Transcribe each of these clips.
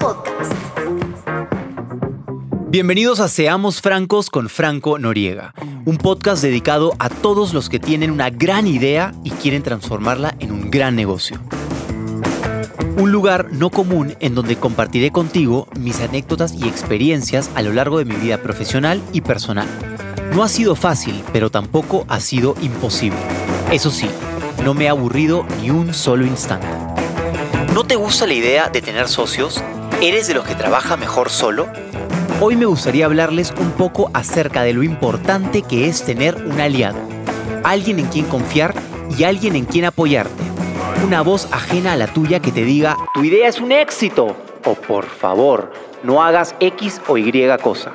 Podcast. Bienvenidos a Seamos Francos con Franco Noriega, un podcast dedicado a todos los que tienen una gran idea y quieren transformarla en un gran negocio. Un lugar no común en donde compartiré contigo mis anécdotas y experiencias a lo largo de mi vida profesional y personal. No ha sido fácil, pero tampoco ha sido imposible. Eso sí, no me ha aburrido ni un solo instante. ¿No te gusta la idea de tener socios? ¿Eres de los que trabaja mejor solo? Hoy me gustaría hablarles un poco acerca de lo importante que es tener un aliado, alguien en quien confiar y alguien en quien apoyarte. Una voz ajena a la tuya que te diga, tu idea es un éxito, o por favor, no hagas X o Y cosa.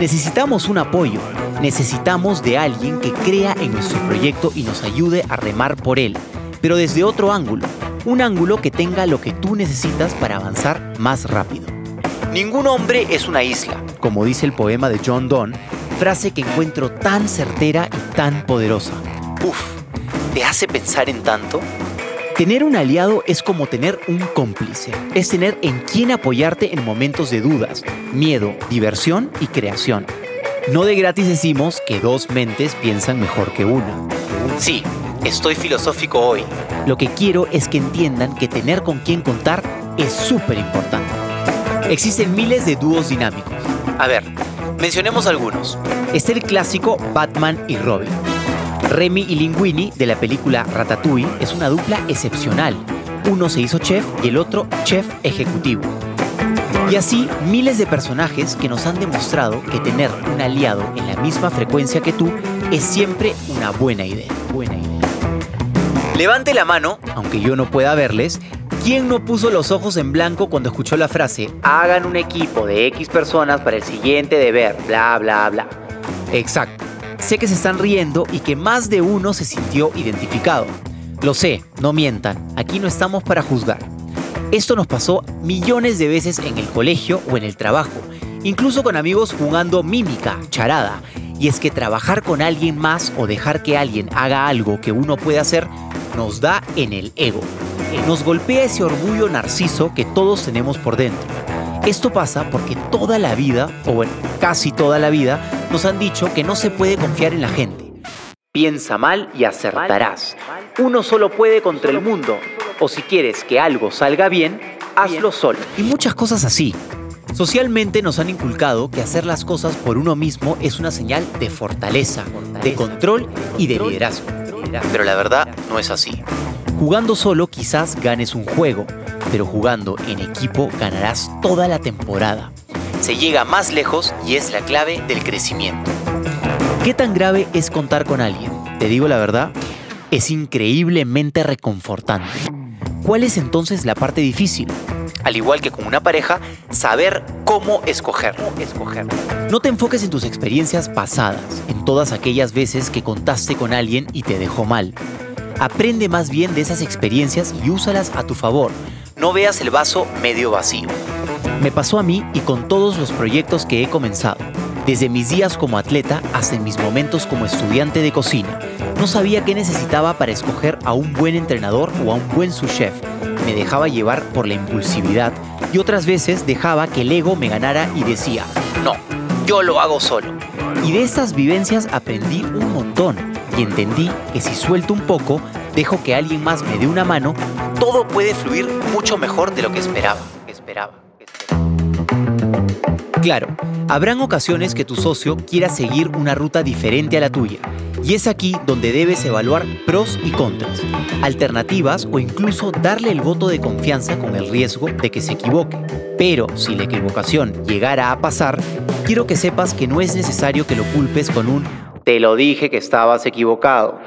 Necesitamos un apoyo, necesitamos de alguien que crea en nuestro proyecto y nos ayude a remar por él, pero desde otro ángulo, un ángulo que tenga lo que tú necesitas para avanzar más rápido. Ningún hombre es una isla, como dice el poema de John Donne, frase que encuentro tan certera y tan poderosa. Uf, ¿te hace pensar en tanto? Tener un aliado es como tener un cómplice, es tener en quien apoyarte en momentos de dudas, miedo, diversión y creación. No de gratis decimos que dos mentes piensan mejor que una. Sí, estoy filosófico hoy. Lo que quiero es que entiendan que tener con quien contar es súper importante. Existen miles de dúos dinámicos. A ver, mencionemos algunos. Está el clásico Batman y Robin. Remy y Linguini de la película Ratatouille es una dupla excepcional. Uno se hizo chef y el otro chef ejecutivo. Y así miles de personajes que nos han demostrado que tener un aliado en la misma frecuencia que tú es siempre una buena idea. Buena idea. Levante la mano, aunque yo no pueda verles, ¿quién no puso los ojos en blanco cuando escuchó la frase hagan un equipo de X personas para el siguiente deber, bla, bla, bla? Exacto. Sé que se están riendo y que más de uno se sintió identificado. Lo sé, no mientan, aquí no estamos para juzgar. Esto nos pasó millones de veces en el colegio o en el trabajo, incluso con amigos jugando mímica, charada. Y es que trabajar con alguien más o dejar que alguien haga algo que uno puede hacer nos da en el ego. Nos golpea ese orgullo narciso que todos tenemos por dentro. Esto pasa porque toda la vida, o bueno, casi toda la vida, nos han dicho que no se puede confiar en la gente. Piensa mal y acertarás. Uno solo puede contra el mundo. O si quieres que algo salga bien, hazlo solo. Y muchas cosas así. Socialmente nos han inculcado que hacer las cosas por uno mismo es una señal de fortaleza, de control y de liderazgo. Pero la verdad no es así. Jugando solo quizás ganes un juego, pero jugando en equipo ganarás toda la temporada. Se llega más lejos y es la clave del crecimiento. ¿Qué tan grave es contar con alguien? Te digo la verdad, es increíblemente reconfortante. ¿Cuál es entonces la parte difícil? Al igual que con una pareja, saber cómo escoger. No te enfoques en tus experiencias pasadas, en todas aquellas veces que contaste con alguien y te dejó mal. Aprende más bien de esas experiencias y úsalas a tu favor. No veas el vaso medio vacío. Me pasó a mí y con todos los proyectos que he comenzado. Desde mis días como atleta hasta mis momentos como estudiante de cocina. No sabía qué necesitaba para escoger a un buen entrenador o a un buen sous chef. Me dejaba llevar por la impulsividad y otras veces dejaba que el ego me ganara y decía, no, yo lo hago solo. Y de estas vivencias aprendí un montón y entendí que si suelto un poco, dejo que alguien más me dé una mano, todo puede fluir mucho mejor de lo que esperaba. esperaba. Claro, habrán ocasiones que tu socio quiera seguir una ruta diferente a la tuya, y es aquí donde debes evaluar pros y contras, alternativas o incluso darle el voto de confianza con el riesgo de que se equivoque. Pero si la equivocación llegara a pasar, quiero que sepas que no es necesario que lo culpes con un te lo dije que estabas equivocado.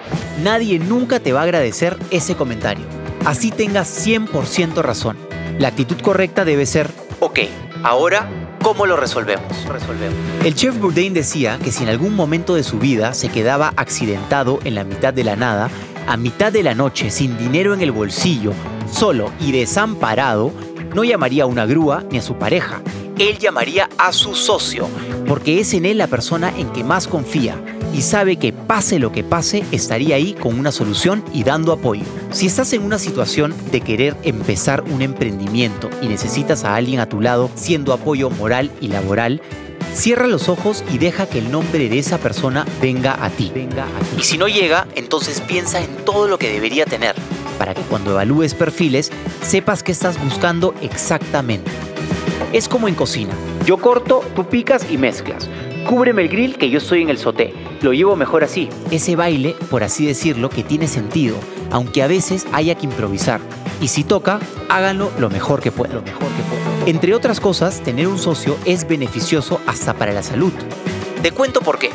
Nadie nunca te va a agradecer ese comentario. Así tengas 100% razón. La actitud correcta debe ser, ok, ahora ¿Cómo lo resolvemos? resolvemos? El chef Bourdain decía que si en algún momento de su vida se quedaba accidentado en la mitad de la nada, a mitad de la noche, sin dinero en el bolsillo, solo y desamparado, no llamaría a una grúa ni a su pareja. Él llamaría a su socio, porque es en él la persona en que más confía, y sabe que pase lo que pase, estaría ahí con una solución y dando apoyo. Si estás en una situación de querer empezar un emprendimiento y necesitas a alguien a tu lado siendo apoyo moral y laboral, Cierra los ojos y deja que el nombre de esa persona venga a ti. Venga Y si no llega, entonces piensa en todo lo que debería tener para que cuando evalúes perfiles sepas qué estás buscando exactamente. Es como en cocina. Yo corto, tú picas y mezclas. Cúbreme el grill que yo estoy en el soté. Lo llevo mejor así. Ese baile, por así decirlo, que tiene sentido, aunque a veces haya que improvisar. Y si toca, háganlo lo mejor que puedan. Entre otras cosas, tener un socio es beneficioso hasta para la salud. Te cuento por qué.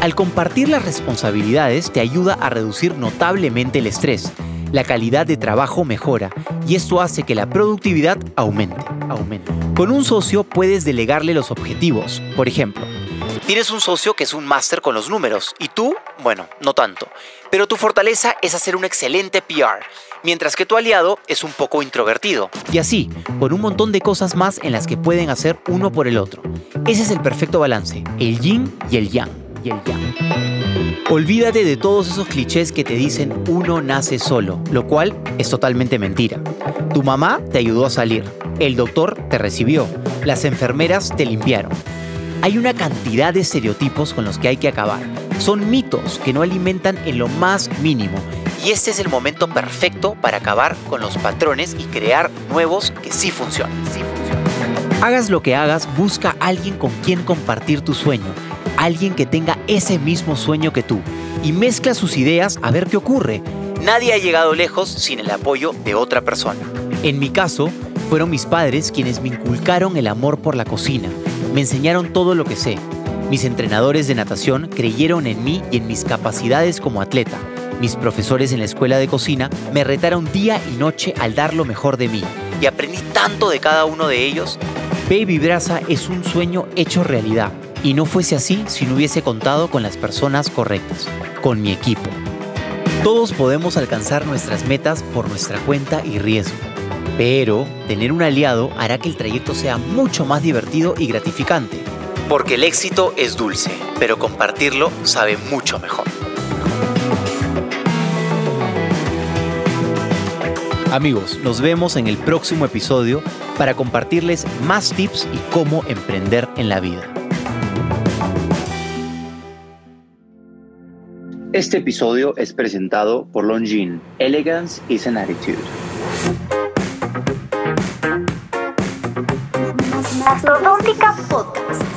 Al compartir las responsabilidades te ayuda a reducir notablemente el estrés, la calidad de trabajo mejora y esto hace que la productividad aumente. Aumente. Con un socio puedes delegarle los objetivos. Por ejemplo, tienes un socio que es un máster con los números y tú, bueno, no tanto. Pero tu fortaleza es hacer un excelente PR mientras que tu aliado es un poco introvertido. Y así, con un montón de cosas más en las que pueden hacer uno por el otro. Ese es el perfecto balance, el yin y el yang. Y el yang. Olvídate de todos esos clichés que te dicen uno nace solo, lo cual es totalmente mentira. Tu mamá te ayudó a salir, el doctor te recibió, las enfermeras te limpiaron. Hay una cantidad de estereotipos con los que hay que acabar. Son mitos que no alimentan en lo más mínimo y este es el momento perfecto para acabar con los patrones y crear nuevos que sí funcionan. Hagas lo que hagas, busca alguien con quien compartir tu sueño, alguien que tenga ese mismo sueño que tú y mezcla sus ideas a ver qué ocurre. Nadie ha llegado lejos sin el apoyo de otra persona. En mi caso, fueron mis padres quienes me inculcaron el amor por la cocina, me enseñaron todo lo que sé. Mis entrenadores de natación creyeron en mí y en mis capacidades como atleta mis profesores en la escuela de cocina me retaron día y noche al dar lo mejor de mí y aprendí tanto de cada uno de ellos. Baby Brasa es un sueño hecho realidad y no fuese así si no hubiese contado con las personas correctas, con mi equipo. Todos podemos alcanzar nuestras metas por nuestra cuenta y riesgo, pero tener un aliado hará que el trayecto sea mucho más divertido y gratificante, porque el éxito es dulce, pero compartirlo sabe mucho mejor. Amigos, nos vemos en el próximo episodio para compartirles más tips y cómo emprender en la vida. Este episodio es presentado por Longines. Elegance is an attitude. Podcast.